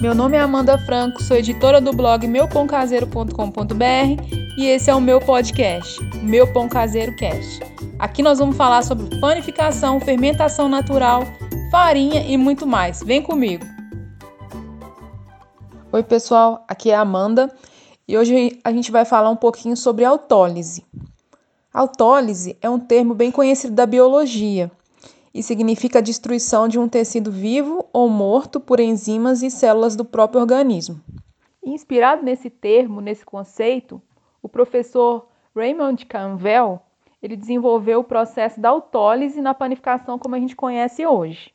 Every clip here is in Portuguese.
Meu nome é Amanda Franco, sou editora do blog meupãocaseiro.com.br e esse é o meu podcast, Meu Pão Caseiro Cast. Aqui nós vamos falar sobre panificação, fermentação natural, farinha e muito mais. Vem comigo! Oi, pessoal, aqui é a Amanda e hoje a gente vai falar um pouquinho sobre autólise. Autólise é um termo bem conhecido da biologia e significa a destruição de um tecido vivo ou morto por enzimas e células do próprio organismo. Inspirado nesse termo, nesse conceito, o professor Raymond Canvel ele desenvolveu o processo da autólise na panificação como a gente conhece hoje.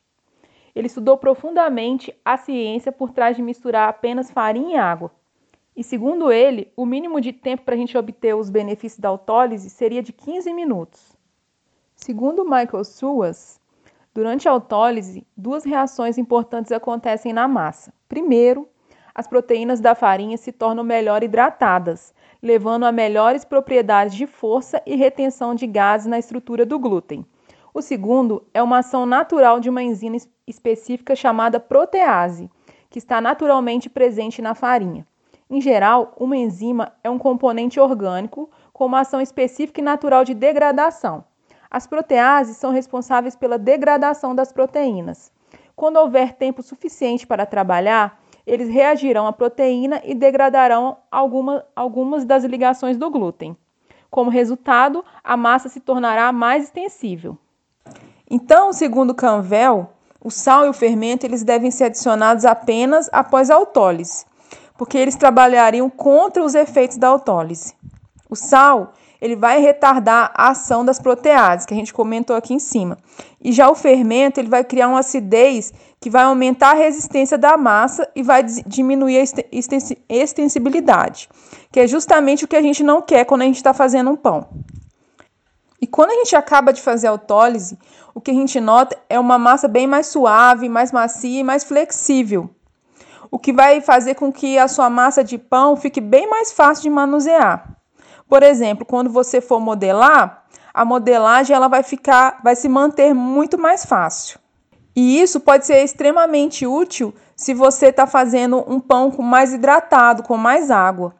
Ele estudou profundamente a ciência por trás de misturar apenas farinha e água. E segundo ele, o mínimo de tempo para a gente obter os benefícios da autólise seria de 15 minutos. Segundo Michael Suas, durante a autólise, duas reações importantes acontecem na massa. Primeiro, as proteínas da farinha se tornam melhor hidratadas, levando a melhores propriedades de força e retenção de gases na estrutura do glúten. O segundo é uma ação natural de uma enzima específica chamada protease, que está naturalmente presente na farinha. Em geral, uma enzima é um componente orgânico com uma ação específica e natural de degradação. As proteases são responsáveis pela degradação das proteínas. Quando houver tempo suficiente para trabalhar, eles reagirão à proteína e degradarão alguma, algumas das ligações do glúten. Como resultado, a massa se tornará mais extensível. Então, segundo Canvel, o sal e o fermento eles devem ser adicionados apenas após a autólise porque eles trabalhariam contra os efeitos da autólise. O sal, ele vai retardar a ação das proteases, que a gente comentou aqui em cima. E já o fermento, ele vai criar uma acidez que vai aumentar a resistência da massa e vai diminuir a extensibilidade, que é justamente o que a gente não quer quando a gente está fazendo um pão. E quando a gente acaba de fazer a autólise, o que a gente nota é uma massa bem mais suave, mais macia e mais flexível o que vai fazer com que a sua massa de pão fique bem mais fácil de manusear. Por exemplo, quando você for modelar, a modelagem ela vai ficar, vai se manter muito mais fácil. E isso pode ser extremamente útil se você está fazendo um pão com mais hidratado, com mais água.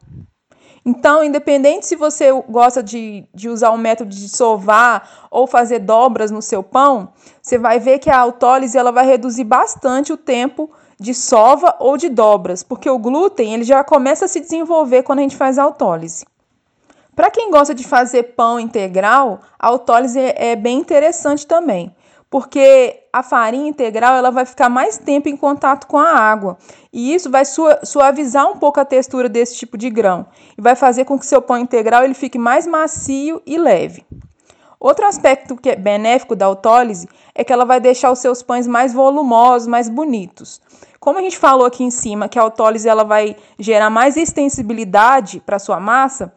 Então, independente se você gosta de, de usar o método de sovar ou fazer dobras no seu pão, você vai ver que a autólise ela vai reduzir bastante o tempo de sova ou de dobras, porque o glúten ele já começa a se desenvolver quando a gente faz a autólise. Para quem gosta de fazer pão integral, a autólise é bem interessante também, porque a farinha integral ela vai ficar mais tempo em contato com a água e isso vai suavizar um pouco a textura desse tipo de grão e vai fazer com que seu pão integral ele fique mais macio e leve. Outro aspecto que é benéfico da autólise é que ela vai deixar os seus pães mais volumosos, mais bonitos. Como a gente falou aqui em cima que a autólise ela vai gerar mais extensibilidade para sua massa,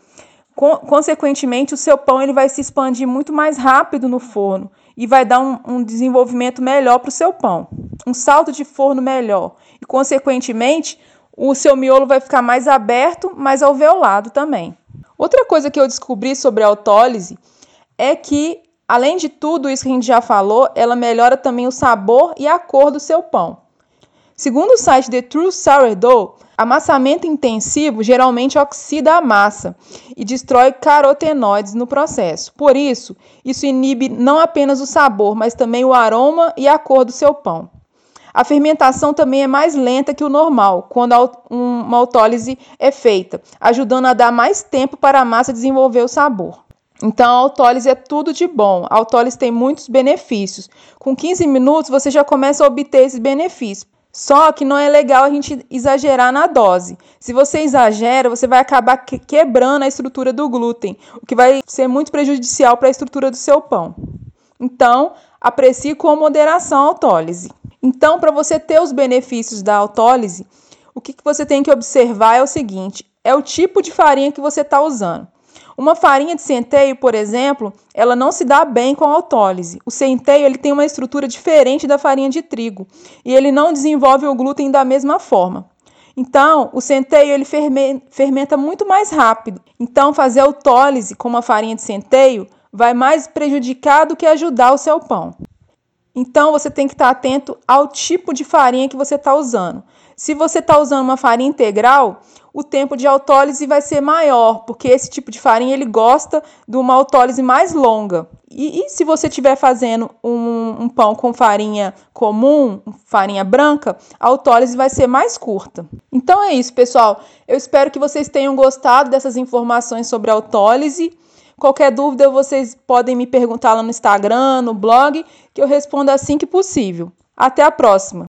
consequentemente o seu pão ele vai se expandir muito mais rápido no forno e vai dar um, um desenvolvimento melhor para o seu pão, um salto de forno melhor e consequentemente o seu miolo vai ficar mais aberto, mais alveolado também. Outra coisa que eu descobri sobre a autólise é que, além de tudo isso que a gente já falou, ela melhora também o sabor e a cor do seu pão. Segundo o site The True Sourdough, amassamento intensivo geralmente oxida a massa e destrói carotenoides no processo. Por isso, isso inibe não apenas o sabor, mas também o aroma e a cor do seu pão. A fermentação também é mais lenta que o normal, quando uma autólise é feita, ajudando a dar mais tempo para a massa desenvolver o sabor. Então, a autólise é tudo de bom. A autólise tem muitos benefícios. Com 15 minutos, você já começa a obter esses benefícios. Só que não é legal a gente exagerar na dose. Se você exagera, você vai acabar quebrando a estrutura do glúten, o que vai ser muito prejudicial para a estrutura do seu pão. Então, aprecie com moderação a autólise. Então, para você ter os benefícios da autólise, o que, que você tem que observar é o seguinte: é o tipo de farinha que você está usando. Uma farinha de centeio, por exemplo, ela não se dá bem com a autólise. O centeio ele tem uma estrutura diferente da farinha de trigo e ele não desenvolve o glúten da mesma forma. Então, o centeio ele fermenta muito mais rápido. Então, fazer autólise com uma farinha de centeio vai mais prejudicar do que ajudar o seu pão. Então, você tem que estar atento ao tipo de farinha que você está usando. Se você está usando uma farinha integral, o tempo de autólise vai ser maior, porque esse tipo de farinha ele gosta de uma autólise mais longa. E, e se você estiver fazendo um, um, pão com farinha comum, farinha branca, a autólise vai ser mais curta. Então é isso, pessoal. Eu espero que vocês tenham gostado dessas informações sobre autólise. Qualquer dúvida, vocês podem me perguntar lá no Instagram, no blog, que eu respondo assim que possível. Até a próxima!